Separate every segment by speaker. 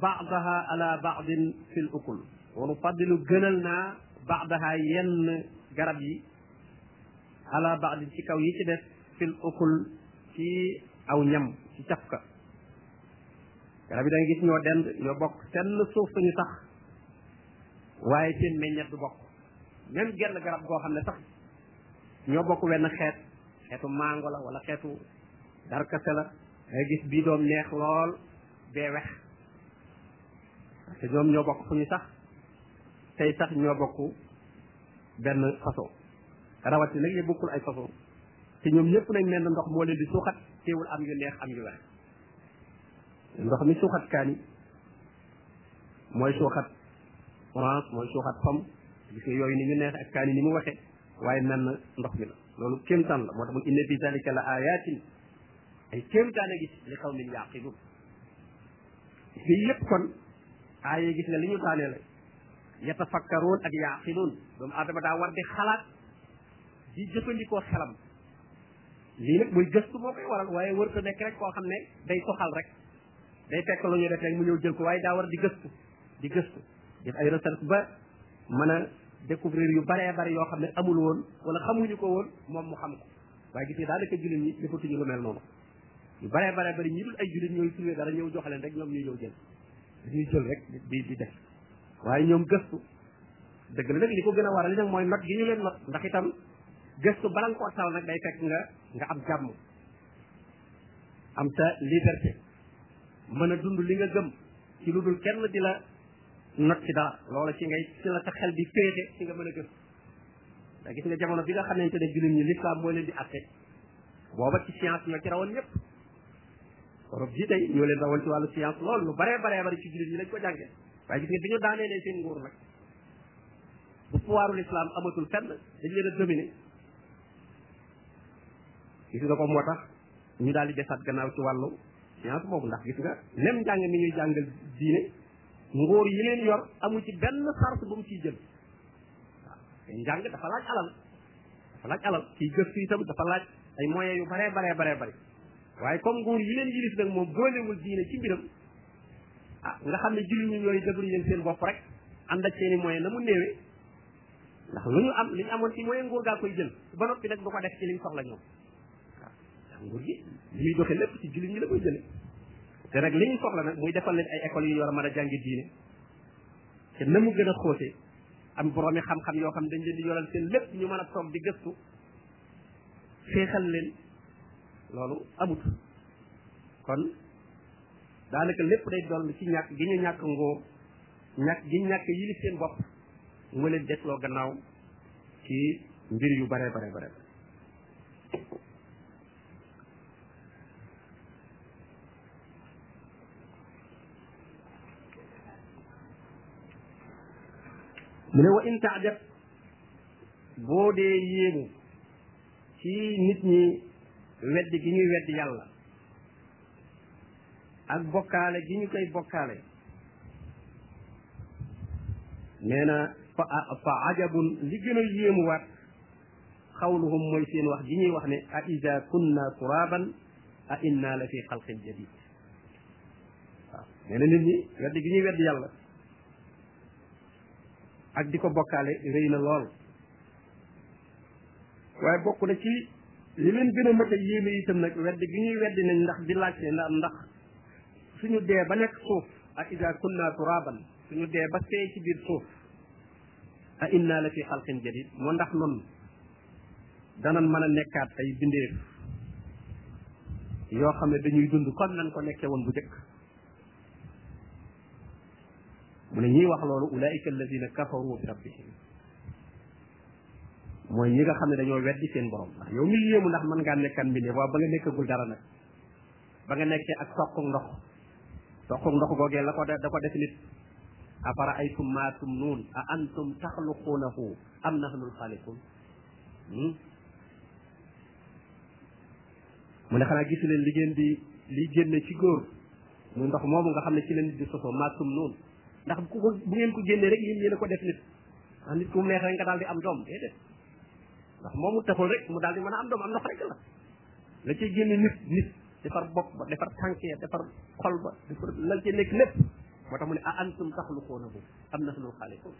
Speaker 1: baadaha ala baadin fi l ukul wanu faddilu gënal naa baadaha yenn garab yi ala baadin ci kaw yi ci des fi l ukul ci aw ñam ci cafka garab yi da nga gis ñoo dend ñoo bokk seen suuf suñu sax waaye seen meññet du bokk même genn garab goo xam ne sax ñoo bokk wenn xeet xeetu mango la wala xeetu darkase la day gis bii doom neex lool bee wex te ñoom ñoo bokk fu ñu sax tey sax ñoo bokk benn façon rawati nag yi bokkul ay façon te ñoom ñëpp nañ mel na ndox moo leen di suuxat teewul am yu neex am yu wex ndox mi suuxat kaani mooy suuxat orange mooy suuxat pomme gis nga yooyu ni ñu neex ak kaani ni mu waxee waaye mel na ndox mi la loolu kéemtaan la moo tax mu inna fi zalika la ayatin ay kéemtaan a gis li xaw min yaqilun fii yëpp kon aaya gis nga li ñu daanee la yatafakkaroon ak yaqilun doomu aadama daa war di xalaat di jëfandikoo xelam lii nag muy gëstu moo koy waral waaye wër sa nekk rek koo xam ne day soxal rek day fekk lu ñu def rek mu ñëw jël ko waaye daa war di gëstu di gëstu def ay recherche ba mën a découvrir yu baree bari yoo xam ne amul woon wala xamuñu ko woon moom mu xam ko waaye gis nga daanaka jullit ñi defatuñu lu mel noonu yu bare bare bari ñi dul ay jullit ñooy trouvé dara ñëw jox leen rek ñoom ñuy ñëw jël dañuy jël rek di di def waaye ñoom gëstu dëgg la nag li ko gën a waral nag mooy not gi ñu leen not ndax itam gëstu bala nga koo tal nag day fekk nga nga am jàmm am sa liberté mën a dund li nga gëm ci lu dul kenn di la not ci dara loola ci ngay ci la sa xel di féete ci nga mën a gëm da gis nga jamono bi nga xamante ne jullit ñi l'islam mooy leen di atte booba ci science ñoo ci rawoon ñëpp Europe ji tey ñoo leen rawoon ci wàllu science lool lu baree baree bari ci jullit ñi lañ ko jàngee waaye gis nga bi ñu daanee leen seen nguur nag bu pouvoiru l'islam amatul fenn dañ leen a dominer gis nga ko moo tax ñu daal di desaat gannaaw ci wàllu science boobu ndax gis nga même njàng mi ñuy jàngal diine ngóor yi leen yor amu ci benn sart bu mu ciy jël njàng dafa laaj alal dafa laaj alal kii gëstu itam dafa laaj ay moyens yu baree baree baree bëri waaye comme nguur yi leen yilif nag moom boolewul diine ci mbiram ah nga xam ne jullit ñi ñooy déglu leen seen bopp rek ànd ak seen i moyens na mu néewee ndax lu ñu am li ñu amoon ci moyen nguur gaa koy jël ba noppi nag du ko def ci liñ soxla ñoom waaw ndax nguur gi li muy doxee lépp ci jullit ñi la koy jële te nag li ñu soxla nag muy defal leen ay écoles yu ñu war a mën a jàngi diine te na mu gën a xóotee am boroomi xam-xam yoo xam dañ leen di yoral seen lépp ñu mën a toog di gëstu féexal leen loolu amut kon daanaka lépp day doon ci ñàkk gi ñu ñàkk ngoo ñàkk gi ñàkk yilif seen bopp mu leen desloo gannaaw ci mbir yu bare bare bare mu ne wa in taajab boo dee yéemu ci nit ñi weddi gi ñuy weddi yàlla ak bokkaale gi ñu koy bokkaale nee na fa ajabun li gën a yéemuwaat xawluhum mooy seen wax ji ñuy wax ne a ida kunna turaban a inna la fi xalqin jadid waaw nee na nit ñi wedd gi ñuy wedd yàlla ak di ko bokkaale rëy na lool waaye bokk na ci li leen gën a mët a yéeme itam nag wedd gi ñuy weddi nañ ndax di laajte ndax ndax suñu dee ba nekk suuf a ida kunna turaban suñu dee ba seey ci biir suuf a inna la fi xalqin jadid moo ndax noonu danan mën a nekkaat ay bindeef yoo xam ne dañuy dund kon nan ko nekkee woon bu jëkk mu ne ñiy wax loolu ulaika alladina kafaru bi rabbihim mooy ñi nga xam ne dañoo weddi seen borom ndax yow mi yéemu ndax mën ngaa nekkan mbindeef waaw ba nga nekkagul dara nag ba nga nekkee ak soqu ndox soqu ndox googee la ko da ko def nit afara aytum ma tumnuun a antum taxluquunahu am nahnul xaaliqun hmm? mu ne xanaa gisu leen li ngeen di liy génne ci góor muy ndox moomu nga xam ne ci la nit di sosoo ma tumnuun ndax ku ko bu ngeen ko génnee rek yéen yéen a ko def nit ndax nit ku mu neex rek nga daal di am doom déedéet ndax moomu taxul rek mu daal di mën a am doom am ndox rek la la cay génne nit nit defar bopp ba defar tànk ya defar xol ba defar la ca nekk lépp moo tax mu ne a antum taxluqoonahu am nahnu xaaliquun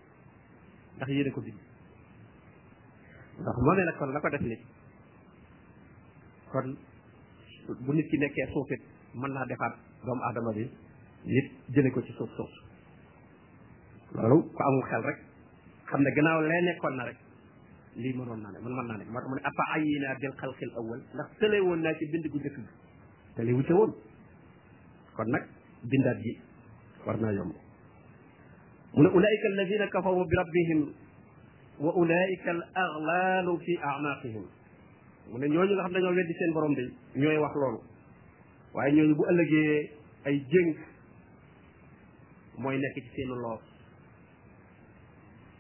Speaker 1: ndax yéen a ko bind ndax moo ne nag kon la ko def nit kon bu nit ki nekkee suufit mën naa defaat doomu aadama bi nit jële ko ci suuf suuf loolu ku amul xel rek xam ne gannaaw lee nekkoon na rek lii mënoon naa ne man mën naa ne moo tax mu ne afa ayi naa bil xalqil awal ndax tëlee woon naa ci bind gu njëkk bi tëlee wute woon kon nag bindaat gi war naa yomb mu ne ulaika alladina kafaru bi rabbihim wa ulaika al aglalu fi anaqihim mu ne ñooñu nga xam dañoo weddi seen borom de ñooy wax loolu waaye ñooñu bu ëllëgee ay jéng mooy nekk ci seenu loos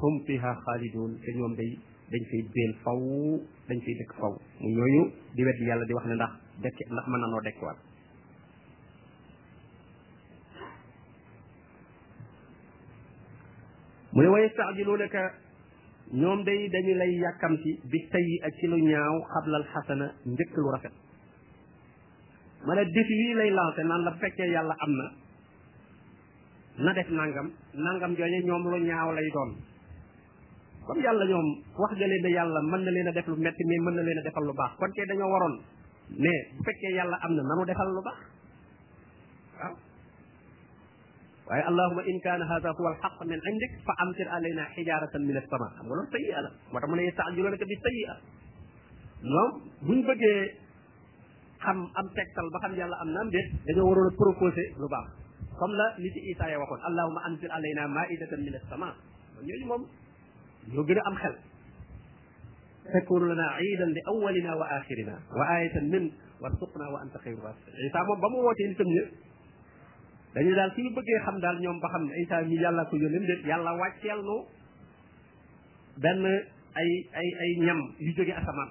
Speaker 1: hum fiha xaalidun te ñoom day dañ fay béel faw dañ fay dëkk faw mu ñooñu di wedd yàlla di wax ne ndax dekk ndax mën na noo dekkiwaat mu ne wa yastaajiluunaka ñoom day dañu lay yàkkamti bi sayyi ak ci lu ñaaw xablal xasana njëkk lu rafet ma ne défi wii lay lancé naan la fekkee yàlla am na na def nangam nangam jooje ñoom lu ñaaw lay doon comme yàlla ñoom wax ja leen ne yàlla mën na leen a def lu metti mais mën na leen a defal lu baax kon kay dañoo waroon ne bu fekkee yàlla am na nanu defal lu baax waaw waaye allahuma in kaana hada huwa alxaq min indik fa amtir alayna xijaratan min assama xam nga loolu sayyi'a la moo tax mu ne yasta'jilunaka bi sayyi'a ñoom buñ bëggee xam am tegtal ba xam yàlla am na am déet dañoo waroon a proposé lu baax comme la nit yi Isaa ya waxoon allahuma anzil alayna maidatan min as-sama ñooñu moom ñoo gën a am xel takunu lana iidan li awalina wa axirina wa ayatan min warzuqna wa anta xayru raasiqin Isaa moom ba mu wootee nitam ñëpp dañu daal suñu bëggee xam daal ñoom ba xam ne Isaa mi yàlla ko yónnee déet yàlla wàcceel nu benn ay ay ay ñam yu jóge asamaan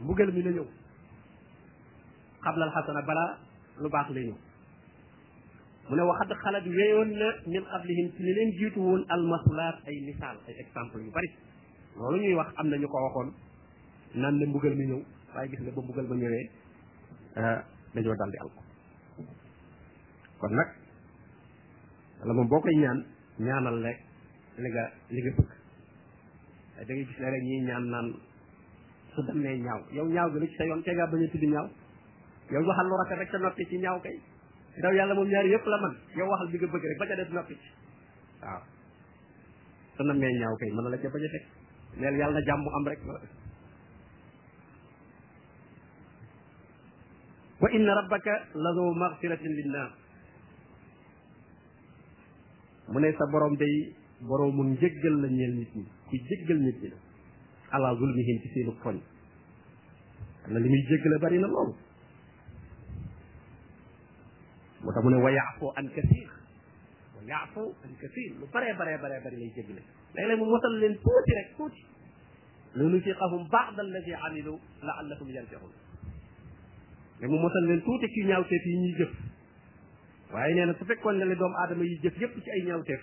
Speaker 1: mbugal mi la ñëw xablal xasana balaa lu baax la ñëw mu ne waxat xalat weyoon na min qablihim ci li leen jiitu woon almasulaat ay misaal ay exemple yu bari loolu ñuy wax am na ñu ko waxoon naan ne mbugal mi ñëw waaye gis nga ba mbugal ba ñëwee ah, dañoo dal di alko kon nag wala moom boo koy ñaan ñaanal rek li nga li nga bëgg da ngay gis ne rek ñuy ñaan naan su dem nee ñaaw yow ñaaw gi lu ci sa yoon te ngaa bañ a tudd ñaaw yow waxal lu rafet rek sa noppi ci ñaaw kay daw yàlla moom ñaari yëpp la man yow waxal bi nga bëgg rek ba ca des noppi ci waaw su nam nee ñaaw kay mën na la ca bañ a teg neel yàlla na jàmm am rek wa inna rabbaka la doo magfiratin linnaas mu ne sa borom day boroomu njëggal la ñeel nit ñi ku jéggal nit ñi la ala zulmihim ci seenu tooñ na li muy jéggale bari na loolu moo tax mu ne wa yaafu an kasir wa yaafu an kasir lu baree baree baree bari lay jéggale léeg-léeg mu mosal leen tuuti rek tuuti linuziqahum ba'da alladi amilu la'allahum yarji'un ne mu mosal leen tuuti ci ñaawteef yi ñuy jëf waaye nee na su fekkoon ne le doomu aadama yi jëf yépp ci ay ñaawteef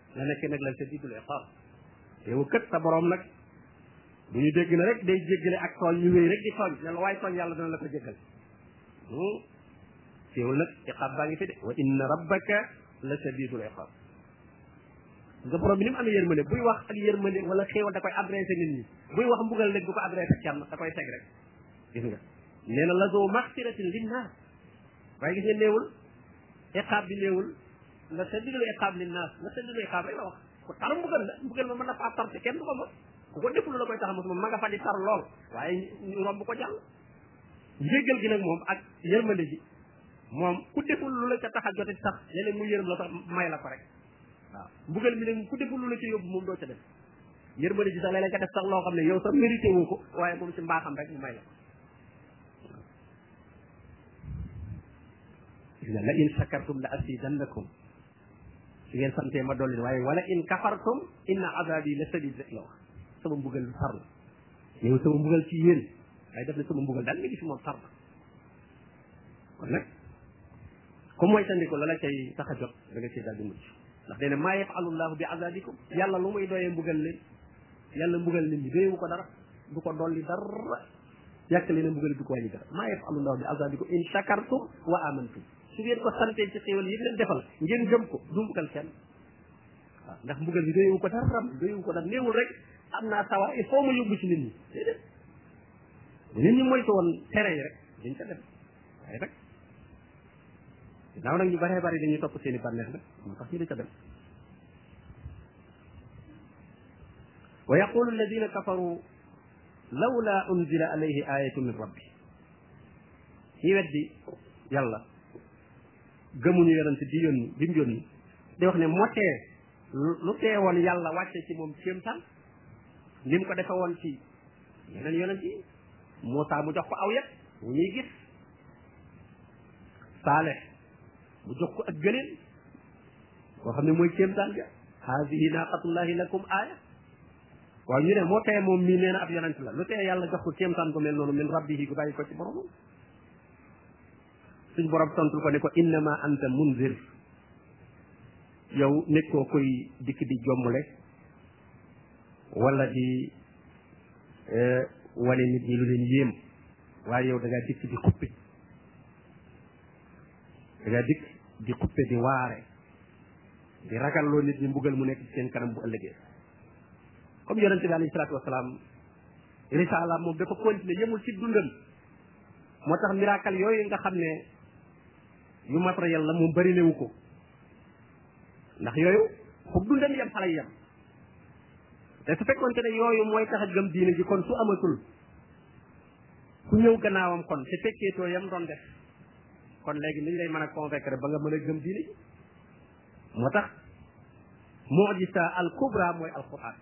Speaker 1: la nekk nag la shadidul iqaab yow kat sa borom nag bu ñu dégg na rek day jéggale ak tooñ ñu wéy rek di tooñ ne la waaye tooñ yàlla dana la ko jéggal hmm? teewul nag iqaab baa ngi fi de wa inna rabbaka la shadidul iqaab nga borom bi ni mu amee yërmande buy wax ak yërmande wala xéewal da koy adressé nit ñi buy wax mbugal nag du ko adressé kenn da koy teg rek gis nga nee na la zoo maxfiratin linnaas waaye gis nga néewul iqaab bi néewul la sadidu la iqaab li naas la sadidu la iqaab rek la wax ku tar mbugal la mbugal ma mën na faa tar te kenn du ko mos ku ko def lu la koy tax a mos moom ma nga fa di tar lool waaye ñu romb ko jàll njéggal gi nag moom ak yërmande ji moom ku deful lu la ca tax a jote sax léeg-léeg mu yërëm la sax may la ko rek waaw mbugal mi nag ku deful lu la ca yóbbu moom doo ca def yërmande ji sax léeg-léeg nga def sax loo xam ne yow sax mérité woo ko waaye moom ci mbaaxam rek mu may la ko la in shakartum la azidannakum su ngeen santee ma dolli waaye wala in kafartum inna azabi la sadid la wax sama mbugal lu tar la yow sama mbugal ci yéen waaye def na sama mbugal daal mi ngi fi moom tar la kon nag comme mooy tandiko la la cay tax a jot da nga cay daal di mucc ndax nee na maa yafalu llahu bi azabikum yàlla lu muy doyee mbugal leen yàlla mbugal nit ñi doyewu ko dara du ko dolli dara yàq leen a mbugal du ko wàññi dara maa yafalu llahu bi azabikum in shakartum wa amantum su ngeen ko santee ci xéewal yi leen defal ngeen gëm ko du mbugal kenn waaw ndax mbugal bi doyewu ko dara ram doyewu ko dara néewul rek am naa sawar il faut ma yóbbu ci nit ñi déedéet bu nit ñi moytu woon tere yi rek dañ ko def waaye nag ginnaaw nag ñu baree bari dañuy topp seen i bànneex nag moo tax ñu di ko def wa yaqulu alladina kafaru lawla unzila alayhi ayatu min rabbi ñi weddi yàlla gëmuñu yonent bi yónni bi mu yónni di wax ne moo tee lu teewoon yàlla wàcce ci moom kéemtaan ni mu ko defe woon ci yeneen yonent yi Muusaa mu jox ko aw yet wu ñuy gis Saalix mu jox ko ak gëléem koo xam ne mooy kéemtaan ga haadihi naaqatullahi lakum aaya waaw ñu ne moo teye moom mii nee na ab yonent la lu teye yàlla jox ko kéemtaan ko mel noonu min rabbihi gu bàyyi ko ci boromam suñ borom tontul ko ne ko innama anta munzir yow nekkoo koy dikk di jommule wala di eh, wane nit ñi lu leen yéem waaye yow da ngaa dikk di xuppe da ngaa dikk di xuppe di waare di ragalloo nit ñi mbugal mu nekk ci seen kanam bu ëllëgee comme yonente bi alayhi salaatu wasalaam risaala moom dafa continuer yemul ci dundam moo tax miracle yooyu nga xam ne yu matériel la moom bëri newu ko ndax yooyu foog dundam yem xale yem te su fekkoon te ne yooyu mooy tax a gëm diine ji kon su amatul ku ñëw gannaawam kon te fekkeetoo yam doon def kon léegi ni ñu lay mën a convaincre ba nga mën a gëm diine ji moo tax mujisa al kubra mooy alquran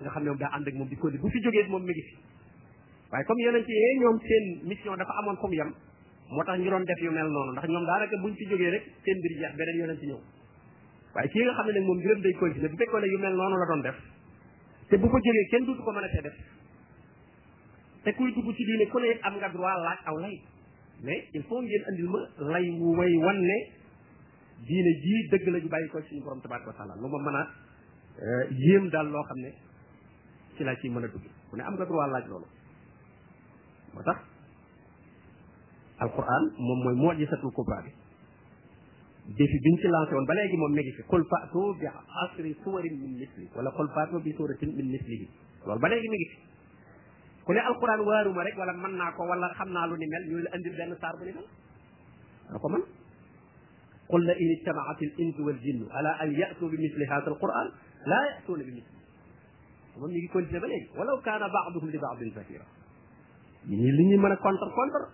Speaker 1: nga xam ne moom daa ànd ak moom di ko bu fi jógee moom mi ngi fi waaye comme yonent yi ñoom seen mission dafa amoon comme yam moo tax ñu doon def yu mel noonu ndax ñoom daanaka buñ fi jógee rek seen mbir jeex beneen yonent ñëw waaye kii nga xam ne nag moom mbiram day continuer bu fekkoon ne yu mel noonu la doon def te bu ko jógee kenn duutu ko mën a tee def te kuy dugg ci diine ku ne am nga droit laaj aw lay mais il faut ngeen andil ma lay wu may wan ne diine jii dëgg la ju bàyyi ko suñu borom tabaaraka wa taala lu ma mën a euh, yéem daal loo xam ne ci laa ciy mën a dugg ku ne am nga droit laaj loolu moo tax alquran moom mooy mu'jizatul kubra bi défi biñ ci lancé woon ba léegi moom mi ngi fi qul fa'tu bi asri suwarin min misli wala qul fa'tu bi suratin min mislihi loolu ba léegi mi ngi fi ku ne alquran waaruma rek wala mën naa ko wala xam naa lu ni mel ñu la andil benn saar bu ni mel lu ko man qul la in ijtamaat al insu wal jinnu ala an yatu bi misli hada al quran laa yatuuna bi misli moom ñu ngi continué ba léegi walaw kaana baaduhum li baadin zahira li ñuy li ñuy mën a contre contre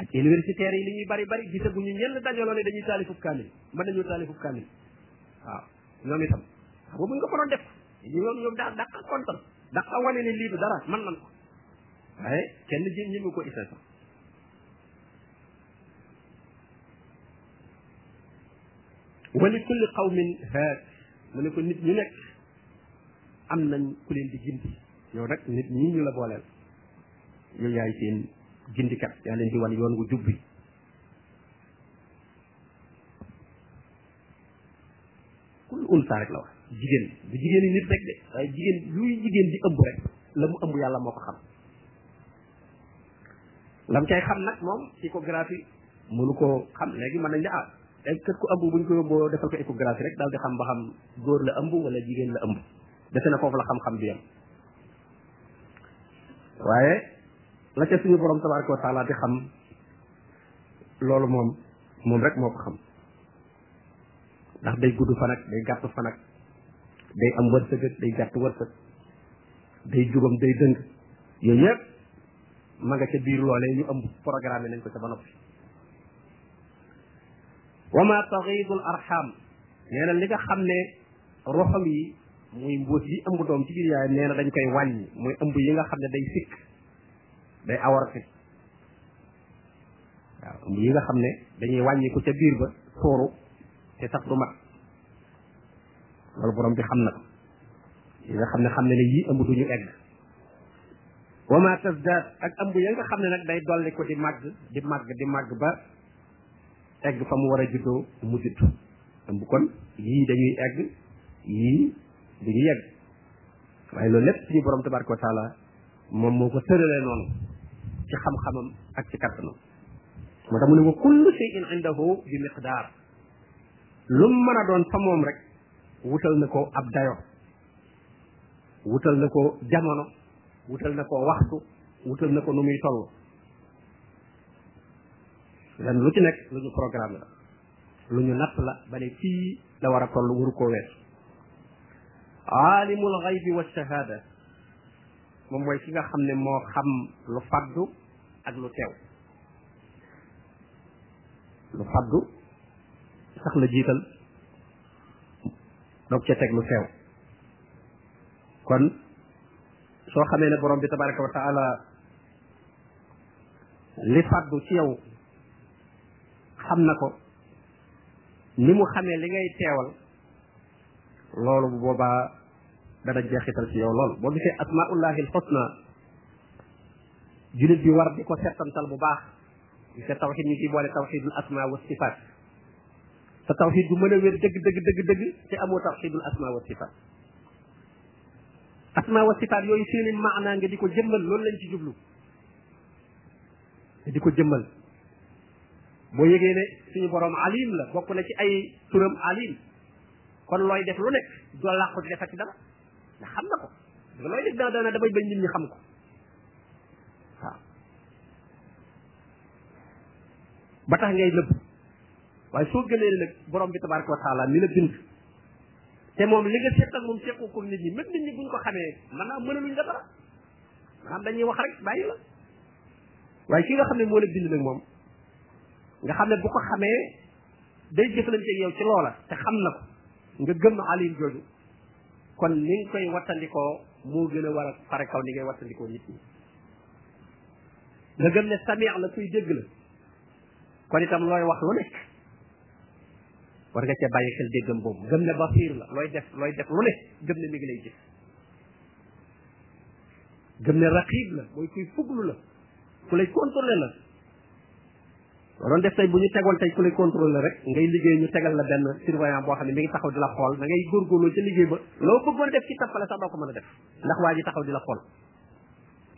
Speaker 1: ak universitaires yi li ñuy bari bari gisaguñu ñenn dajaloo ne dañuy taalifub kaamil mën nañu taalifub kaamil waaw ñoom itam xam nga bu ñu ko mënoon def ñoom ñoom daa dàq contre dàq wane ne lii du dara mën nan ko waaye kenn jéem ñëmu ko isa sax wa li kulli qawmin haad mu ne ko nit ñu nekk am nañ ku leen di gindi yow nag nit ñi ñu la booleel yow yaay seen gindikat yaa leen di wan yoon wu jub bi kul unsa rek la wax jigéen bu jigéen yi nit rek de waaye jigéen luy jigéen di ëmb rek la mu ëmb yàlla moo ko xam lam cay xam nag moom échographie mënu koo xam léegi mën nañ ne ah kër ku ëmb buñ ko yóbboo defal ko échographie rek daal di xam ba xam góor la ëmb wala jigéen la ëmb defe na foofu la xam-xam bi yam waaye la ca suñu borom tabaraka wa taala di xam loolu moom moom rek moo ko xam ndax day gudd fan ak day gàtt fan ak day am wërsëg ak day gàtt wërsëg day jubam day dëng yooyu yëpp ma nga ca biir loolee ñu am programme nañ ko ca ba noppi wa ma taxidul arxam nee na li nga xam ne roxam yi muy mbuus yi ëmb doom ci biir yaay nee na dañ koy wàññi muy ëmb yi nga xam ne day sikk day awarti waaw ëmb yi nga xam ne dañuy wàññi ko ca biir ba sooru te sax du mat loolu borom bi xam na ko yi nga xam ne xam ne ne yii ëmb duñu egg wa ma tasdaad ak ëmb ya nga xam ne nag day dolli ko di màgg di màgg di màgg ba egg fa mu war a juddoo mu judd ëmb kon yii dañuy egg yii duñu yegg waaye loolu lépp suñu borom tabaraka wa taala moom moo ko tëralee noonu ci xam-xamam ak ci kattanam moo tax mu ne wa kullu shay'in indahu bi miqdaar lu mu mën a doon fa moom rek wutal na ko ab dayo wutal na ko jamono wutal na ko waxtu wutal na ko nu muy toll lan lu ci nekk lu ñu programme la lu ñu natt la ba ne fii la war a toll waru koo wees aalimul xaybi wa shahaada moom mooy ki nga xam ne moo xam lu faddu ak lu teew lu faddu sax la jiital doog ca teg lu teew kon soo xamee ne borom bi tabaraka wa taala li faddu ci yow xam na ko ni mu xamee li ngay teewal loolu bu boobaa dana jeexital ci yow lool boo gisee asmaullahi alxusna julit bi war di ko settantal bu baax gis nga tawxid ñu ciy boole tawxidul asma wa sifat te tawxid bu mën a wér dëgg dëgg dëgg dëgg te amoo tawxidul asma wa sifat asma wa sifat yooyu seeni maanaa nga di ko jëmmal loolu lañ ci jublu te di ko jëmmal boo yëgee ne suñu borom alim la bokk na ci ay turam alim kon looy def lu nekk doo làqu di defati dara ndax xam na ko looy def dana dana damay bañ nit ñi xam ko waaw ba tax ngay nëbb waaye soo gënee ne nag borom bi tabaraka wa taala mi la bind te moom li nga seet ak moom sequ ko nit ñi même nit ñi buñ ko xamee mën naa mënaluñ la dara maanaam dañuy wax rek bàyyi la waaye ki nga xam ne moo la bind nag moom nga xam ne bu ko xamee day jëflante yow ci loola te xam na ko nga gëm alim jooju kon ni nga koy wattandikoo moo gën a war a pare kaw ni ngay wattandikoo nit ñi nga gëm ne sami la kuy dégg la kon itam looy wax lu nekk war nga cee bàyyi xel déggam boobu gëm ne basiir la looy def looy def lu ne gëm ne mi ngi lay gis gëm ne raqib la mooy kuy fuglu la ku lay contrôler la waroon def tey bu ñu tegoon tey ku lay contrôler rek ngay liggéey ñu tegal la benn surveillant boo xam ne mi ngi taxaw di la xool da ngay góorgóorloo ca liggéey ba loo bëggoon def ci tappale sax doo ko mën a def ndax waa ji taxaw di la xool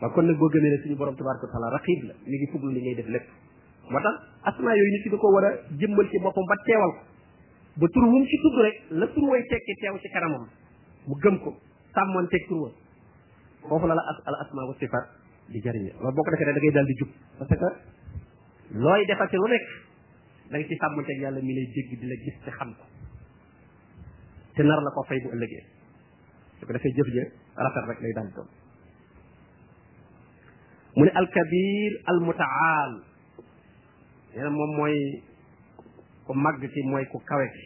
Speaker 1: waaw kon nag boo gëmee ne suñu borom tabaraka wa taala raqib la mi ngi fuglu li ngay def lépp moo tax asma yooyu nit ki da ko war a jëmmal ci boppam ba teewal ko ba tur wum ci tudd rek la tur way tekki teew ci kanamam mu gëm ko sàmmoon teg tur wa foofu la la al asma wa sifat di jëriñe loolu boo ko defee da ngay daal di jub parce que looy defati lu nekk da nga ci sàmmoon teg yàlla mi lay dégg di la gis te xam ko te nar la ko fay bu ëllëgee su ko defee jëf ja rafet rek lay daal doon mu ne alkabir almutaal nee na moom mooy ku màgg ci mooy ku kawe ci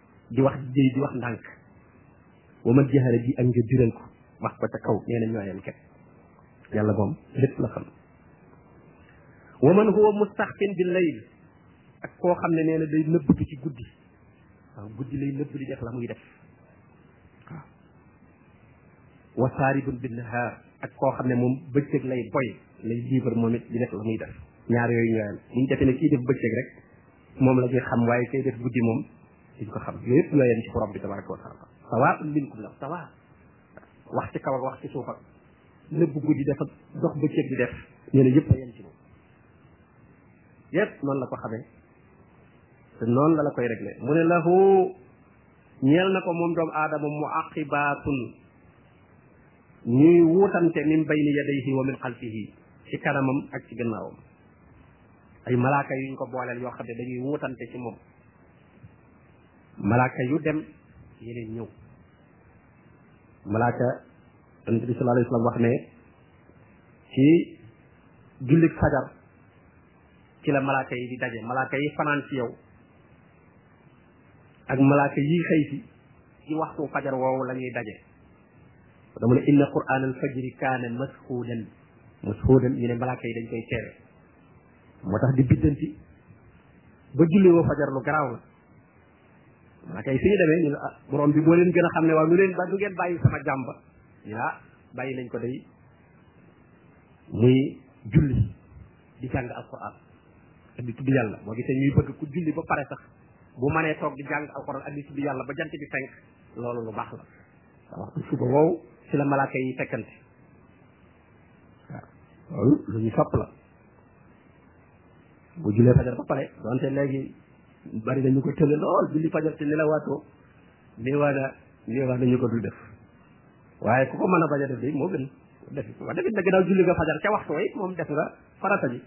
Speaker 1: di wax jëy di wax ndànk wa man jaxara bi ak nga biral ko wax ko ca kaw nee na ñooyam ket yàlla moom lépp la xam wa man huwa mustaxfin bi layl ak koo xam ne nee na day nëbbatu ci guddi waaw guddi lay nëbb di def la muy def waaw wa saaribun bi nahaar ak koo xam ne moom bëccëg lay boy lay liibar moom it di def la muy def ñaar yooyu ñooyam bu ñu defee ne kii def bëccëg rek moom la ñuy xam waaye kay def guddi moom duñ ko xam yooyu yëpp ñoo yem ci borom bi tabaraka wa taala sawaa minkum la sawaa wax ci kaw ak wax ci suuf ak nëbb guddi def ak dox bëccëg di def ñu ne yëpp a yem ci moom yëpp noonu la ko xamee te noonu la la koy réglé mu ne lahu ñeel na ko moom doomu aadama mu aqibaatun ñuy wuutante min bayni yadayhi wa min xalfihi ci kanamam ak ci gannaawam ay malaaka yuñ ko booleel yoo xam ne dañuy wutante ci moom malaaka yu dem yeneen ñëw malaaka yonent bi sallallahu alayhi wasallam wax ne ci jullit fajar ci la malaaka yi di daje malaaka yi fanaan ci yow ak malaaka yi xëy si ci waxtu fajar woowu la ñuy daje dama ne inna quraan al fajri kaana mashuudan mashuudan ñu ne malaaka yi dañ koy teewe moo tax di biddanti ba julli woo fajar lu garaaw la malaaka yi suñu demee ñu ne ah borom bi moo leen gën a xam ne waaw nu leen ba du ngeen bàyyi sama jàmba ñu ne ah bàyyi nañ ko day muy julli di jàng alquran ak di tudd yàlla moo gisee ñuy bëgg ku julli ba pare sax bu manee toog di jàng alquran ak di tudd yàlla ba jant bi fenk loolu lu baax la waaw waxtu suba woowu ci la malaaka yi fekkante waaw loolu lu ñu sopp la bu julee fajar ba pare donte léegi bari dañu ko tële lool julli fajar te nelawaatoo néewaa na néewaa nañu ko dul def waaye ku ko mën a bañ a def de moo gën def wax dëgg dëgg daal julli nga fajar ca waxtu way moom def nga farata ji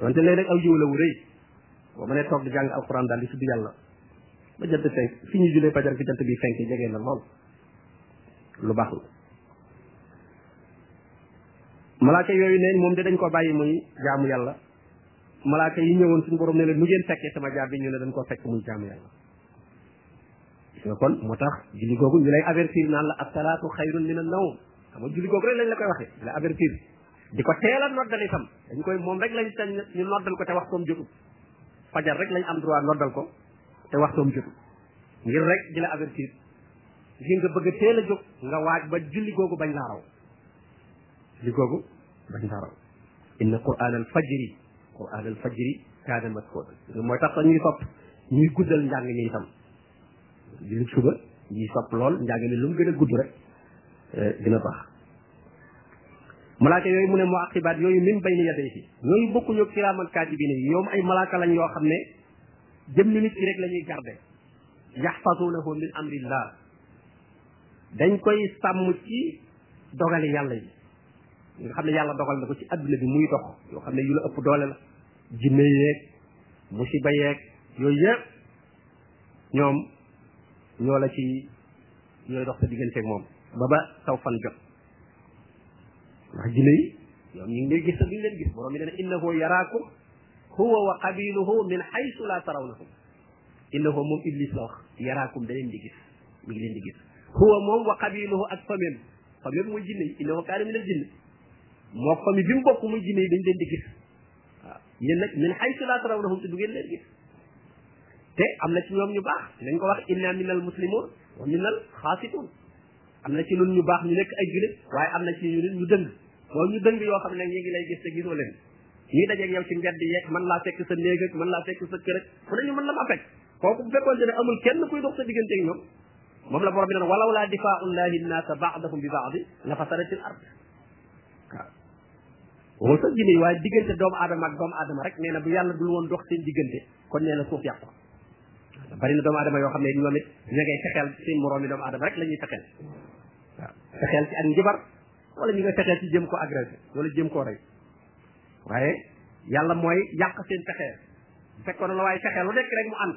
Speaker 1: donte léeg-léeg aw jiw la wu rëy boo mënee toog di jàng alxuraan daal di tudd yàlla ba jant fenk fi ñu julee fajar fi jant bi fenk jege na lool lu baax la malaaka yooyu neen moom de dañ ko bàyyi muy jaamu yàlla malaaka yi ñëwoon suñu borom ne leen nu ngeen fekkee sama jaam bi ñu ne dañ ko fekk muy jaamu yàlla nga kon moo tax julli googu ñu lay avertir naan la asalaatu xayrun min an nawm xam nga julli googu rek lañ la koy waxee la avertir di ko teel a noddal itam dañ koy moom rek lañ sañ ñu noddal ko te waxtoom jotul fajar rek lañ am droit noddal ko te waxtoom jotul ngir rek di la avertir ngir nga bëgg a teel a jóg nga waaj ba julli googu bañ laa raw julli googu bañ laa raw inna qur'aan al fajri qur'aan al fajri kaana mashhuudan mooy tax sax ñuy sopp ñuy guddal njàng mi itam jullit suba ñuy sopp lool njàng mi lu mu gën a gudd rek eh, dina baax malaaka yooyu mu ne mu aqibaat yooyu min bay ni yadee si ñooyu bokkuñu kiraaman kaatibiina yi ñoom ay malaaka lañ yoo xam ne jëm ni nit ki rek la ñuy garde yaxfasuunahu min amrillah dañ koy sàmm ci dogali yàlla yi nga xam ne yàlla dogal na ko ci adduna bi muy dox yoo xam ne yu la ëpp doole la jinne yeeg musiba yeeg yooyu yëpp ñoom ñoo la ci ñooy dox sa digganteeg moom ba ba saw fan jot ndax jinne yi ñoom ñu ngi lay gis te duñ leen gis borom bi nee na innahu yaraakum huwa wa qabiluhu min haythu la tarawnahum innahu moom iblis la wax yaraakum da leen di gis mi ngi leen di gis huwa moom wa qabiluhu ak famem famem mooy jinne yi innahu kaana min al jinne moo famille bi mu bokk muy jinne yi dañ leen di gis waaw yéen nag min haysu laa tarawnahum te du ngeen leen gis te am na ci ñoom ñu baax nañ ko wax inna minal muslimun wa minal xaasitun am na ci nun ñu baax ñu nekk ay jullit waaye am na ci ñu nit ñu dëng moom ñu dëng yoo xam ne ñu ngi lay gis te gisoo leen ñuy dajeeg yow ci mbedd yeeg man laa fekk sa néeg ak man laa fekk sa kër ak fu ne ñu mën la ma fekk kooku bu fekkoon ne amul kenn kuy dox sa diggante ak ñoom moom la borom bi naan walaw laa difaa ullahi nnaasa baadahum bi baadi la fasadati l ard waxul sax jinne yi waaye diggante doomu aadama ak doomu aadama rek nee na bu yàlla dul woon dox seen diggante kon nee na suuf yàqu bari na doomu aadama yoo xam ne ñoom it ña ngay fexeel seen moroom yi doomu aadama rek la ñuy fexeel waaw fexeel ci ak njibar wala ñu nga fexeel ci jëm ko agressé wala jëm koo rey waaye yàlla mooy yàq seen fexeel bu fekkoon la waaye fexeel lu nekk rek mu ànd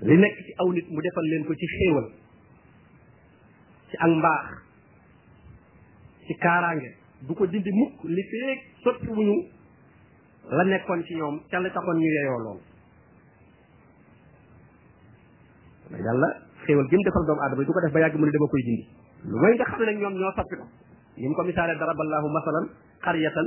Speaker 1: li nekk ci aw nit mu defal leen ko ci xéewal ci ak mbaax ci kaaraange du ko dindi mukk li feeg sotti wuñu la nekkoon ci ñoom ca la taxoon ñu yeyoo lool yàlla xéewal gi mu defal doomu aadama yi du ko def ba yàgg mu ne dama koy dindi lu may nga xam ne ñoom ñoo soppi ko ni mu ko misaale daraballahu masalan xariyatan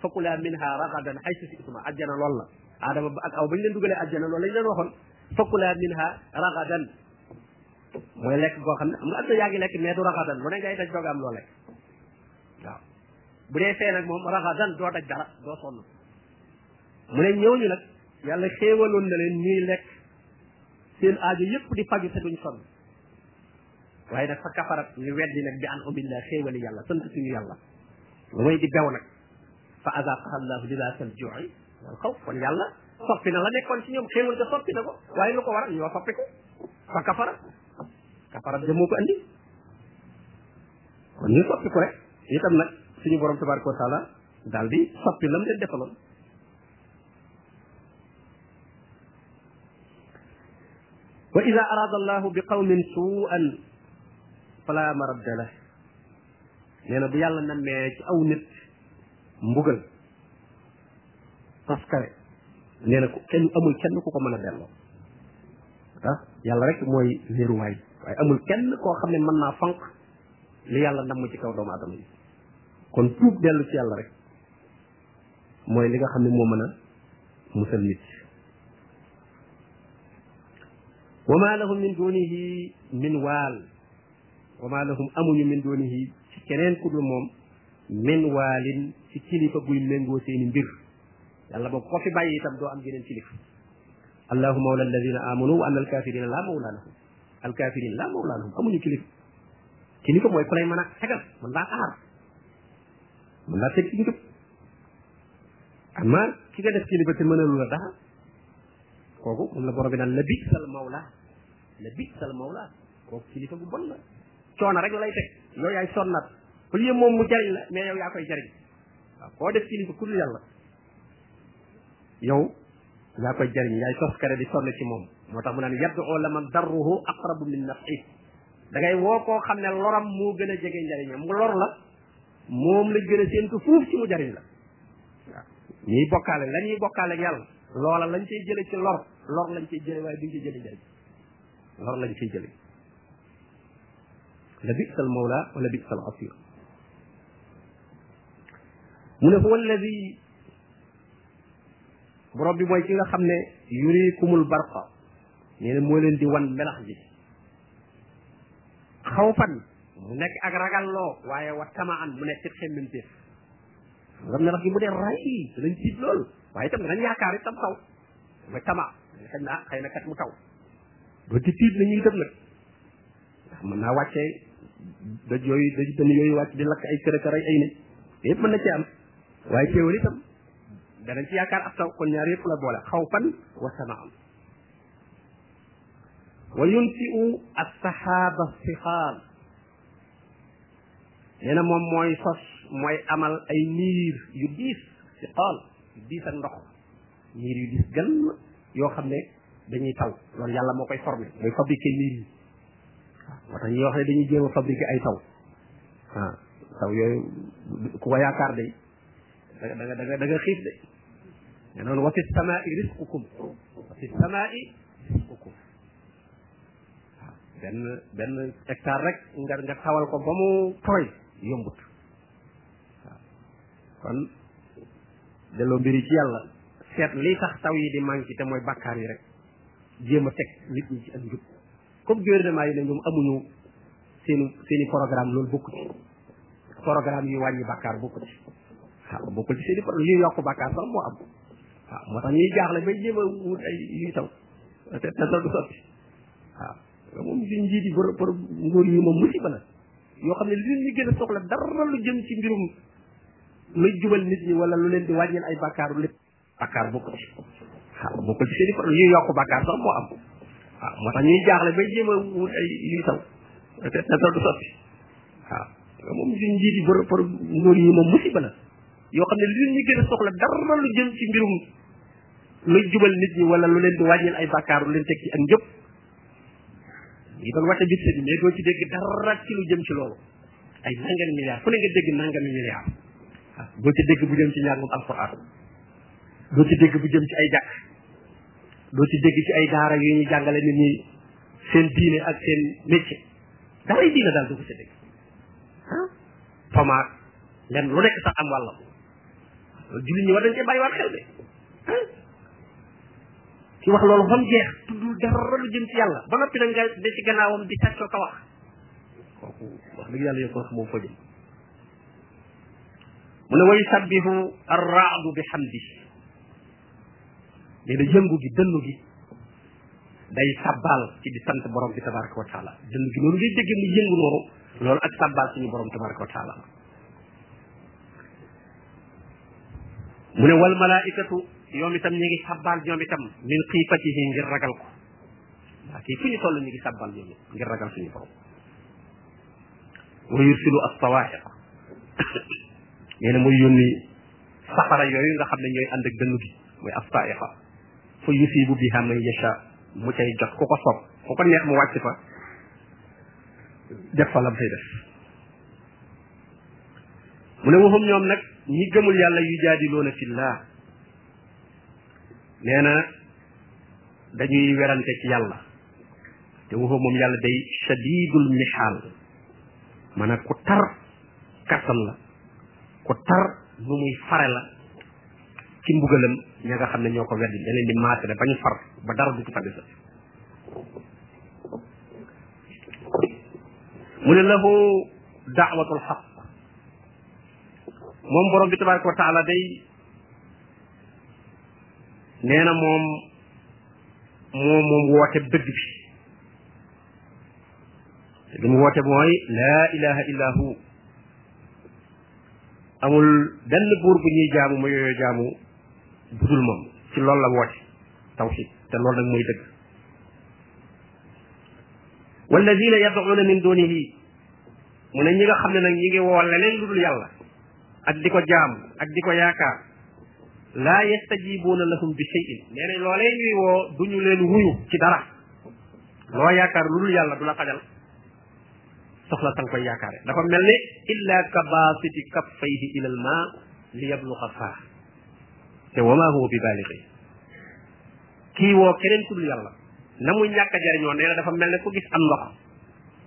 Speaker 1: fa kulaa minha ragadan haysu shi'tuma ajjana lool la aadama ak aw bañ leen dugalee ajjana loolu lañ leen waxoon fa kulaa minha ragadan mooy lekk goo xam ne am nga am na yaa ngi lekk mais du ragadan lu ne ngay daj doog am loo lekk waaw bu dee fee nag moom ragadan doo daj dara doo sonn mu ne ñooñu nag yàlla xéewaloon na leen ñuy lekk seen aajo yépp di faju te duñ sonn waaye nag fa kafarat ñu weddi nag bi an umillah xéewali yàlla sant suñu yàlla mooy di bew nag fa azaqaha allahu libaasal juu'i wal xawf kon yàlla soppi na la nekkoon ci ñoom xéewal ga soppi na ko waaye lu ko waral ñoo soppi ko fa kafara kafarat ga moo ko andi kon ñu soppi ko rek itam nag suñu borom tabaraka wa taala daal di soppi lam leen defaloon wa ida araada allahu bi qawmin suu'an fala maradda la nee na bu yàlla nammee ci aw nit mbugal parce que nee na kenn amul kenn ku ko mën a delloo ah yàlla rek mooy wéeruwaay waaye amul kenn koo xam ne mën naa fanq li yàlla namm ci kaw doomu aadama yi kon tuub dellu ci yàlla rek mooy li nga xam ne moo mën a musal nit wa ma lahum min dunihi min waal wa ma lahum amuñu min dunihi ci keneen ku dul moom min waalin ci kilifa guy méngoo seeni mbir yàlla boobu ko fi bàyyi itam doo am geneen kilifa allahu mawla alladina amanu wa anna alkafirina la mawla lahum alkafirina la mawla lahum amuñu kilifa kilifa mooy ku lay mën a tegal mën laa aar mën laa teg ci njub amma ki nga def kilifa te mënalu la dara kooku moom la borom bi naan la bi sal mawla la bi sal mawla kooku kilifa bu bon la coono rek lay teg yow yaay sonnat au lieu moom mu jariñ la mais yow yaa koy jariñ waaw koo def kilifa ku dul yàlla yow yaa koy jariñ yaay toskare di sonn ci moom moo tax mu naan yaddu oo la man darruhu aqrabu min nafi da ngay woo koo xam ne loram moo gën a jege njariñam mu lor la moom la gën a séentu fuuf ci mu jariñ la waaw ñuy bokkaale la ñuy bokkaale ak yàlla loola lañ cay jële ci lor lor lañ cay jële waaye duñ ci jële njariñ lor lañ cay jële la bisal mawla wala bisal asir mu ne huwa alladi borom bi mooy ki nga xam ne yurikumul barqa nee na moo leen di wan melax ji xawfan mu nekk ak ragalloo waaye wa tamaan mu nekk ci xemmemteef ngam ne rax gi bu dee ray danañ tiit loolu waaye itam danañ yaakaar itam taw mooy tama xëy na xëy na kat mu taw ba ci tiit nañu itam nag ndax mën naa wàccee daj yooyu daj dënn yooyu wàcc di lakk ay kër ak ay nit yëpp mën na ci am waaye teewul itam danañ ci yaakaar ab taw kon ñaar yëpp la boole xaw fan wa sama am wa yunsiu assahaaba sixaal nee na moom mooy sos mooy amal ay niir yu diis ci xool yu diis ak ndox niir yu diis gën yoo xam ne dañuy taw loolu yàlla moo koy formé mooy fabriqué niir yi moo tax ñuy wax ne dañuy jéem a fabriqué ay taw waaw taw yooyu ku ko yaakaar day da nga da nga da nga xiif de nga noonu wa fi samaai risqukum wa fi samaai risqukum waaw benn benn hectare rek nga nga tawal ko ba mu tooy yombut waaw kon delloo mbiri ci yàlla seet lii tax taw yi di manqué te mooy bàkkaar yi rek jéem a teg nit ñi ci ak njub comme gouvernement yi ne ñoom amuñu seen seen i programme loolu bokku ci programme yu wàññi bàkkaar bokku ci waaw bokkul ci seen i programme yu yokk bàkkaar sax moo am waaw moo tax ñuy jaaxle bay jéem a wut ay yuy taw te te te du sotti waaw moom suñ njiit yi borom borom nguur yi moom musiba la yoo xam ne li leen ñu gën a soxla dara lu jëm ci mbirum luy jubal nit ñi wala lu leen di wàññil ay bàkkaaru lépp bàkkaar bokkul ci waaw bokkul ci seen i problème ñuy yokk bàkkaar sax moo am waaw moo tax ñuy jaaxle bay jéem a wut ay lii taw te te dara du sotti waaw moom suñ njiit yi bor bor nguur yi moom musiba la yoo xam ne li ñu gën a soxla dara lu jëm ci mbirum luy jubal nit ñi wala lu leen di wàññil ay bàkkaar lu leen teg ci ak njëpp yi doon wate budget bi mais doo ci dégg dara ci lu jëm ci loolu ay nangami milliards fu ne nga dégg nangami milliards waaw ah, doo ci dégg bu jëm ci njàngum alquran doo ci dégg bu jëm ci ay jàkk doo ci dégg ci ay daara yu ñuy jàngale nit ñi seen diine ak seen métier daara yi diine daal doo ko ci dégg ah tomaat lenn lu nekk sax am wàllam jullit ñi war nañ cee bàyyiwaat xel de ci wax loolu ba mu jeex tuddul dara lu jëm ci yàlla ba noppi nag nga de ci gannaawam di tàccoo ko wax kooku wax dëgg yàlla yow ko xamoo foo jëm mu ne way sabbihu arraadu bi xamdi nee na yëngu gi dënnu gi day sabbal ci di sant borom bi tabaraka wa taala dënnu gi noonu ngay déggee mu yëngu noonu loolu ak sabbal suñu borom tabaraka wa taala mu ne wal malaikatu ñoom itam ñi ngi sabbal ñoom itam min xiifatihi ngir ragal ko waa kii fu ñu toll ñi ngi sabbal ñoom ngir ragal suñu borom wa yursilu as-sawaa'iq nee na mooy yónni safara yooyu nga xam ne ñooy ànd ak dënnu gi mooy as-saa'iqa fa yusibu biha man yasha mu cay jot ku ko sopp ku ko neex mu wàcc fa def fa lam fay def mu ne waxum ñoom nag ñi gëmul yàlla yu jaadiloona fillah nee na dañuy werante ci yàlla te waxum moom yàlla day shadidul mixaal maanaam ku tar kattan la ku tar nu muy fare la ci mbugalam ña nga xam ne ñoo ko weddi da leen di maasale bañ far ba dara du ci fa desal mu ne lahu daawatul xaq moom borom bi tabaraka wa taala day nee na moom moom moom woote dëgg bi li mu woote mooy laa ilaha illa hu amul benn buur bu ñuy jaamu mu yooyoo jaamu budul moom ci loolu la woote tawxid te loolu nag mooy dëgg walladina yad'una min dunihi mu ne ñi nga xam ne nag ñi ngi woo leneen lu dul yàlla ak di ko jaam ak di ko yaakaar laa yastajibuuna lahum bi shay'in nee nañ loolee ñuy woo duñu leen wuyu ci dara loo yaakaar lu dul yàlla du la fajal soxla tan koy yaakaare dafa mel ne illa ka baasiti kaffayhi ila al ma li yabluqa faa te wa ma huwa bi baalixi kii woo keneen ku dul yàlla na muy ñàkk a jariñoo nee na dafa mel ne ku gis am ndox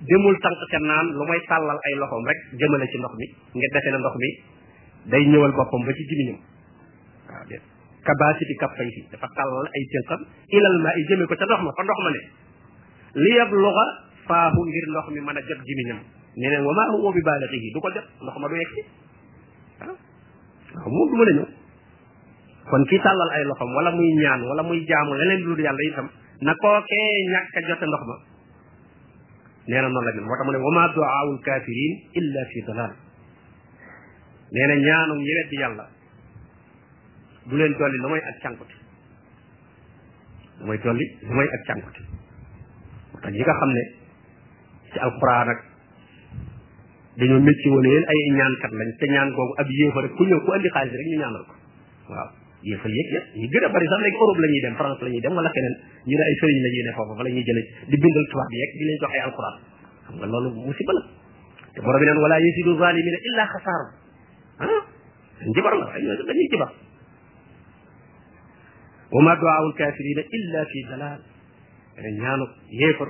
Speaker 1: demul tànk ca naan lu may tàllal ay loxoom rek jëmale ci ndox mi nga defe na ndox mi day ñëwal boppam ba ci gimiñam waaw dé kabasiti kappay si dafa tàllal ay tënkam ilal ma i jëme ko ca ndox ma fa ndox ma ne li yab luxa faahu ngir ndox mi mën a jot gimiñam nee neen wa maa huwa bi baalixihi du ko jot ndox ma du yegg si ah waaw moom du mën a ñëw kon ki tàllal ay loxoom wala muy ñaan wala muy jaamu leneen lu dul yàlla itam na kookee ñàkk a jote ndox ma nee na noonu la mel moo tax mu ne wa ma duaawul kafirin illa fi dalal nee na ñaanum ñi weddi yàlla du leen dolli lu may ak cànkute lu may dolli lu may ak cànkute moo tax ñi nga xam ne ci alquran ak dañoo métti woon yéen ay ñaankat lañ te ñaan googu ab yéefar ku ñëw ku andi xaalis rek ñu ñaanal ko waaw yéefar yëpp yëpp ñu gën a bari sax léegi Europe la ñuy dem France la ñuy dem wala keneen ñu ne ay sëriñ la ñuy ne foofu fa la ñuy jëlee di bindal tubaab bi rek di leen jox ay alquran xam nga loolu musiba la te borom bi naan wala yasidu zalimina illa xasaara ah njibar la ay dañuy jibar wa ma duaawul kafirina illa fi dalal ñaanu yéefar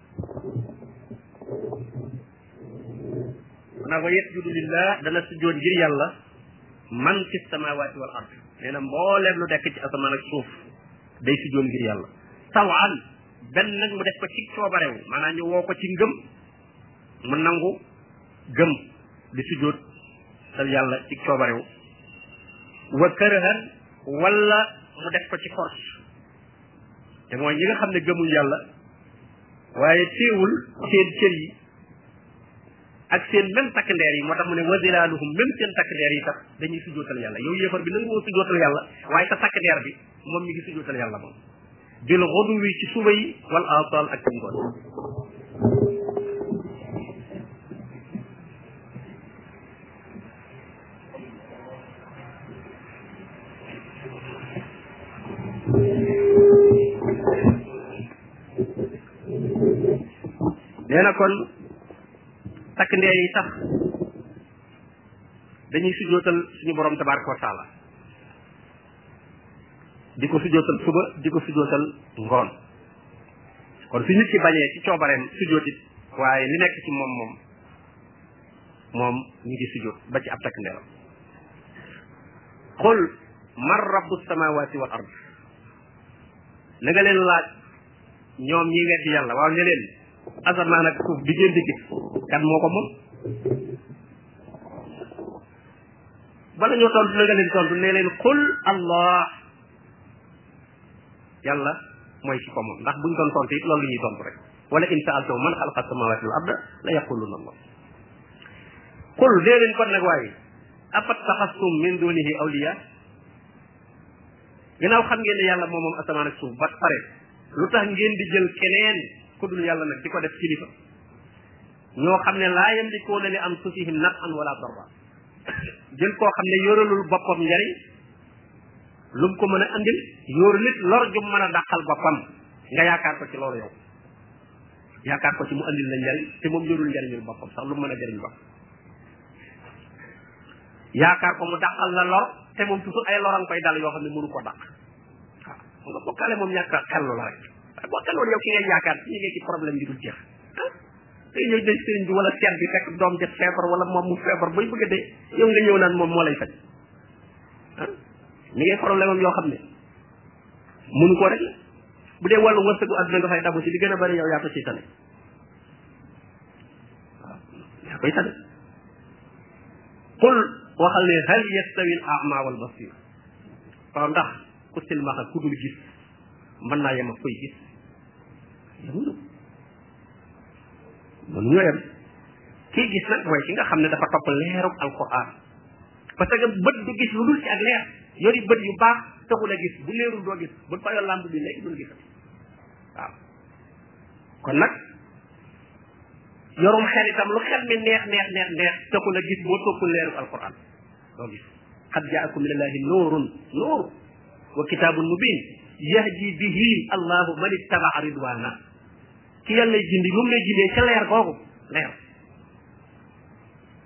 Speaker 1: naa ko yasjudu lillah dana sujjoon ngir yàlla man fi samawati wal ard nee na mbooleem lu nekk ci asamaan ak suuf day sujjoon ngir yàlla tawaan benn nag mu def ko ci coobarewu maanaam ñu woo ko ci ngëm mu nangu gëm di sujjoot dal yàlla ci coobarewu wa kërëhan wala mu def ko ci force te mooy ñi nga xam ne gëmuñ yàlla waaye teewul seen cër yi ak seen même takk ndeer yi moo tax mu ne wasilaaluhum même seen takk ndeer yi sax dañuy sujootal yàlla yow yéefar bi nangu woo sujootal yàlla waaye sa takk ndeer bi moom mi ngi sujootal yàlla moom bil xuduwi ci suba yi wal asal ak ci ngoon nee na kon takk ndeer yi sax dañuy sujootal suñu borom tabaraka wa taala di ko sujootal suba di ko sujootal ngoon kon su nit ki bañee ci coobareem sujoot it waaye li nekk ci moom moom moom ñu ngi sujjóot ba ci ab takk ndeeram qul man rabbu samawati wal ard na nga leen laaj ñoom ñi weddi yàlla waaw ne leen asamaan ak suuf bi ngeen di gis kan moo ko moom bala ñoo tontu na nga leen tontu ne leen qul allah yàlla mooy ci ko moom ndax buñ doon tontu it loolu ñuy tontu rek wala in saaltahu man xalaqa samawati wal arda la yaquluna allah qul dee leen kon nag waaye afat taxastum min dunihi awliya ginnaaw xam ngeen ne yàlla moom moom asamaan ak suuf ba pare lu tax ngeen di jël keneen ku dul yàlla nag di ko def kilifa ñoo xam ne laa yamlikuuna li anfusihim naf'an wala darra jël koo xam ne yoralul boppam njariñ lu mu ko mën a andil yor nit lor ju mën a dàqal boppam nga yaakaar ko ci loolu yow yaakaar ko ci mu andil la njariñ te moom yorul njariñul boppam sax lu mu mën a jariñ bopp yaakaar ko mu dàqal la lor te moom toujours ay loram koy dal yoo xam ne mënu ko dàq waaw nga bokkaale moom ñàkk xellu la rek boo xelloon yow ki ngay yaakaar ci ñi ngay ci problème bi dul jeex te ñëw jël sëriñ bi wala seet bi fekk doom ja feebar wala moom mu feebar bay bëgg a dee yow nga ñëw naan moom moo lay faj ah mi ngay problème am yoo xam ne mënu ko rek bu dee wàllu wërsëgu àdduna nga fay dabu si li gën a bari yow yaa ko ciy tane waaw yaa koy tane qul waxal ne hal yastawi al a'ma wal basir waaw ndax ku silmaxa ku dul gis mën naa yem ak koy gis loolu ñoo yem kii gis nag mooy ki nga xam ne dafa topp leerug alquran parce que bët du gis lu dul ci ak leer yori bët yu baax taxul a gis bu leerul doo gis bu fayoo làmb bi léegi dul gisati waaw kon nag yorum xel itam lu xel mi neex neex neex neex taxul a gis boo toppul leerug alquran doo gis qad jaakum min allahi nuurun nuur wa kitaabun mubin yahdi bihi allahu man ittabaa ridwana ki yàlla jindi moom lay jindee ca leer googu leer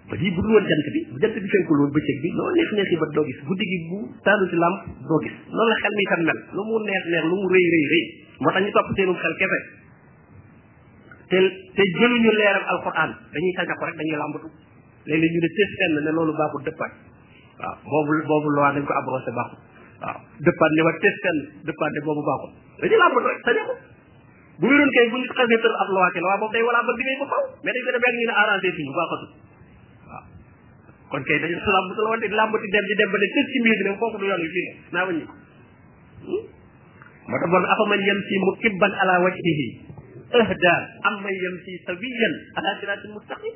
Speaker 1: ba lii bu dul woon jant bi bu jant bi fenkul woon bëccëg bi loo neex neex yi ba doo gis guddi gi bu taalu ci làmp doo gis loolu la xel mi tam mel lu mu neex neex lu mu rëy rëy rëy moo tax ñu topp seenum xel kese te te jëluñu leeral alquran dañuy tànka ko rek dañuy làmbatu léeg-léeg ñu ne tëj fenn ne loolu baaxul dëppaat waaw boobu boobu loi dañ ko abrosé baaxul waaw dëppaat ne wa tëj fenn dëppaat ne boobu baaxul dañu laa bëgg rek sañe ko bu wéroon kay bu ñu xasee tër ab loi ci loi boobu day walaa ba liggéey ba faw mais dañ ko def rek ñu ne arrangé fii baaxatul waaw kon kay dañu salaam bu la woon di làmbati dem di dem ba ne tëj ci mbir bi ne foofu du yoon wi fii naa wàññi ko hmm? moo tax bon afa man yem si mu kibban ala wajhihi ahda am man yem si sawiyan ala siratin mustaqim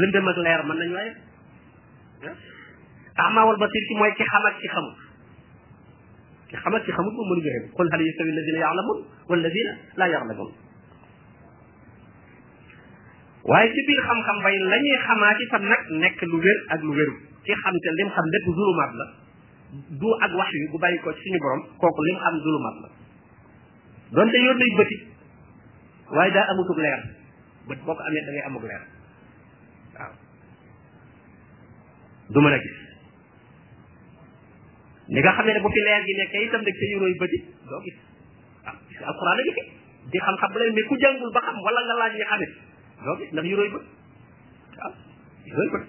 Speaker 1: lëndëm ak leer mën nañoo yem ama wal basir ci mooy ki xam ak ki xamul ki xam ak ki xamul moom mënuñu yem qul hal yastawi alladina yaalamun walladina laa yaalamun waaye ci biir xam-xam bay la ñuy xamaat itam nag nekk lu wér ak lu wéru ci xam te lim xam lépp zulumaat la du ak wax yu bu bàyyi ko ci suñu borom kooku lim xam zulumaat la donte yor nay bëti waaye daa amutug leer bët boo ko amee da ngay amug leer waaw du mën a gis li nga xam ne bu fi leer gi nekkee itam nag sa yuróoy bëti doo gis ah gis nga alquran a ngi fi di xam-xam bu leen mais ku jàngul ba xam wala nga laaj ñi xamit doo gis ndax yuróoy bët waaw ah, yuróoy bët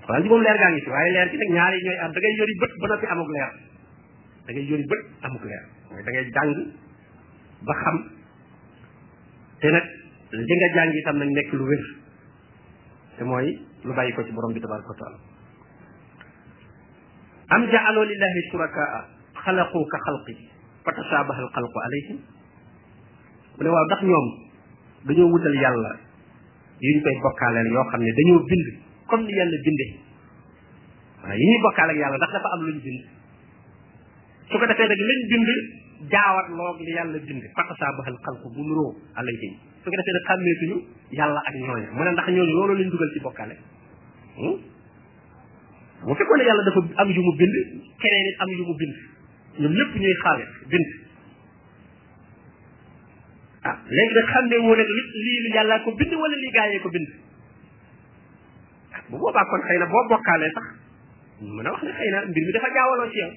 Speaker 1: alquran ji moom leer gaa ngi fi waaye leer gi nag ñaari ñooy am da ngay yori bët ba noppi amuk leer da ngay yori bët amuk leer mooy da ngay jàng ba xam te nag li nga jàng itam nag nekk lu wér te mooy lu bàyyi ko ci borom bi tabaraka wa taala am ja'alu lillahi shurakaa xalaqu ka xalqi fa tashabaha al xalqu alayhim mu ne waaw ndax ñoom dañoo wutal yàlla yu ñu koy bokkaaleel yoo xam ne dañoo bind comme ni yàlla bindee waaw yi ñuy bokkaal ak yàlla ndax dafa am lu ñu bind su ko defee nag lañ bind jaawat loog li yàlla bind fatasabahal xalqu bu nuroo alayhim su ko defee nag xàmmeetuñu yàlla ak ñooñu mu ne ndax ñooñu loolu lañ dugal ci bokkale hmm? bu fekkoon ne yàlla dafa am yu mu bind keneen it am yu mu bind ñoom ñëpp ñuy xaale bind ah léegi nag xam ne woo nag li lii li yàllaa ko bind wala lii gaayee ko bind ah, bu boobaa kon xëy na boo bokkaalee sax mën a wax ne xëy na mbir mi dafa jaawaloo ci yow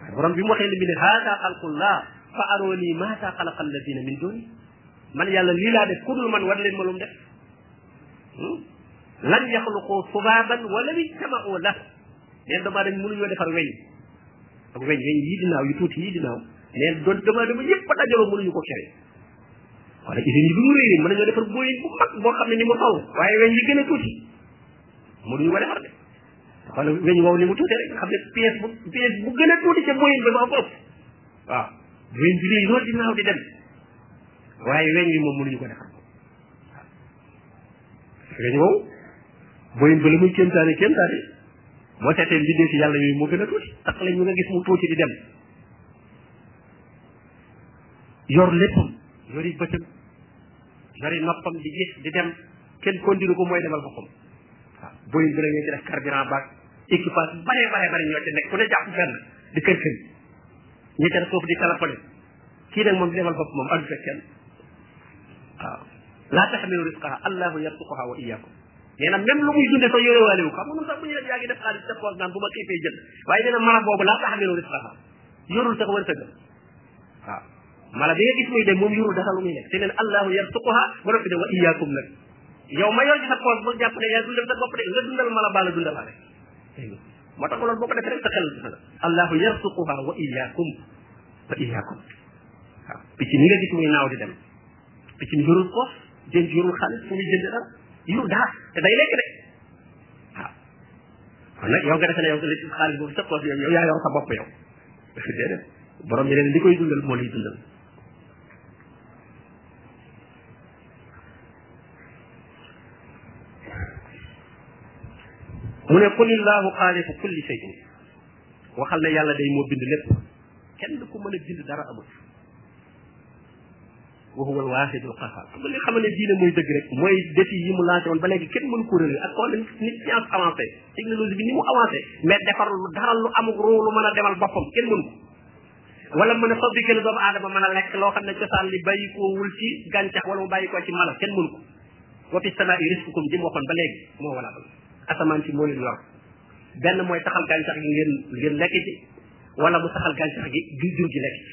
Speaker 1: waaye borom bi mu waxee li bi ne haada xalqullah fa arooni maata xalaqa alladina min dooni man yàlla lii laa def ku dul man war leen ma lu mu def hmm? lan yaxluqoo subaaban wala bi sama oo la neen doomu aadama mënuñoo defar weñ ak weñ weñ yii dinaaw yu tuuti yii dinaaw neen doon doomu aadama yëpp a dajaloo mënuñu ko kere wala usine yi bi mu réy mën nañoo defar booyin bu mag boo xam ne ni mu faw waaye weñ yi gën a tuuti mënuñu ko defar de wala weñ wow ni mu tuute rek xam ne pièce bu pièce bu gën a tuuti ca moyen ba ma am ëpp waaw weñ bi léegi loolu di naaw di dem waaye weñ yi moom mënuñu ko defar weñ wow moyen ba la muy kéemtaane kéemtaane boo seetee bi dee si yàlla yooyu moo gën a tuuti tax lañ ñu nga gis mu tuuti di dem yor léppam yori bëtam yori noppam di gis di dem kenn conduire ko mooy demal boppam waaw boyin bi la ñoo ci def carburant baag équipage bare bare bare ñoo ci nekk ku ne jàpp fenn di kër kër ñi ca foofu di téléphoné kii nag moom di demal bopp moom àndu fekk kenn waaw laa taxamilu risqaha allahu yarsuquha wa iyyakum nee na même lu muy dunde sax yore waale wu xam nga sax bu ñu def yaa ngi def xaalis sa poos naan bu ma xiifee jël waaye nee na mara boobu laa taxamilu risqaha yorul sax wërsëgam waaw mala bi nga gis muy dem moom yorul dara lu muy lekk te neen allahu yarsuquha ba noppi de wa iyaakum nag yow ma yor ci sa poos bu jàpp ne yaa dundal sa bopp de nga dundal mala baa la dundalaale moo tax loolu boo ko defee rek sa xel dina la allahu yarsuquha wa iyaakum wa iyaakum waaw picc mi nga gis muy naaw di dem picc mi yorul poos jën yorul xaalis fu muy jënd dara yorul dara te day lekk de waaw kon nag yow nga defe ne yow sa xaalis boobu sa poos yow yaa yor sa bopp yow déedéet borom bi leen li koy dundal moo lay dundal mu ne qul illahu xaaliqu kulli shay'in waxal ne yàlla day moo bind lépp kenn ku mën a bind dara amul wa huwa alwaahidul qahhaar xam nga li xamal ne diine mooy dëgg rek mooy défi yi mu lancé woon ba léegi kenn mënu ko rëy ak xool nit science avancé technologie bi ni mu avancé mais defar lu dara lu amul ruu lu mën a demal boppam kenn mënu ko wala mën a fabriqué lu doomu aadama mën a lekk loo xam ne cosaan li bàyyi ko wul ci gàncax wala mu bàyyi ko ci mala kenn mënu ko wa fi samaa'i rizqukum ji mu waxoon ba léegi moo wala ba asamaan si moo leen yor benn mooy saxal gàncax gi ngeen ngeen lekk ci wala mu saxal gàncax gi gi jur gi lekk ci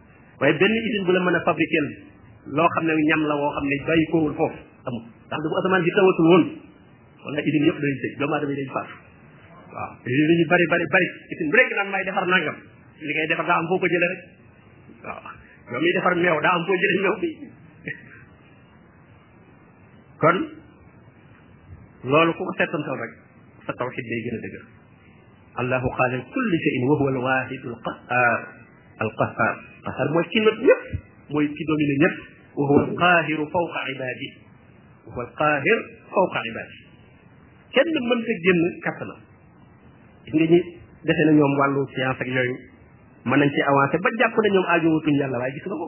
Speaker 1: waaye benn usine bu la mën a fabriquer loo xam ne ñam la woo xam ne bàyyi koowul foofu amul ndax bu asamaan si tawatul woon wala usine yëpp dañuy tëj doomu aadama yi dañu faatu waaw usine li ñu bari bari bari usine bu nekk naan may defar nangam li ngay defar daa am foo ko jëlee rek waaw yow miy defar meew daa am foo jëlee meew bi kon loolu ku ko settantal rek sa tawxid day gën a dëgër allahu xaaliq kulli shay'in wa huwa alwaahidul qahhaar alqahaar qahaar mooy ki not ñëpp mooy ki dominé ñëpp wa huwa alqaahiru fawqa ibaadi wa huwa alqaahir fawqa ibaadi kenn mënta génn kattanam gis nga ñi defe na ñoom wàllu science ak yooyu
Speaker 2: mën nañ ci avancé ba jàpp na ñoom aajowatuñ yàlla waaye gis nga ko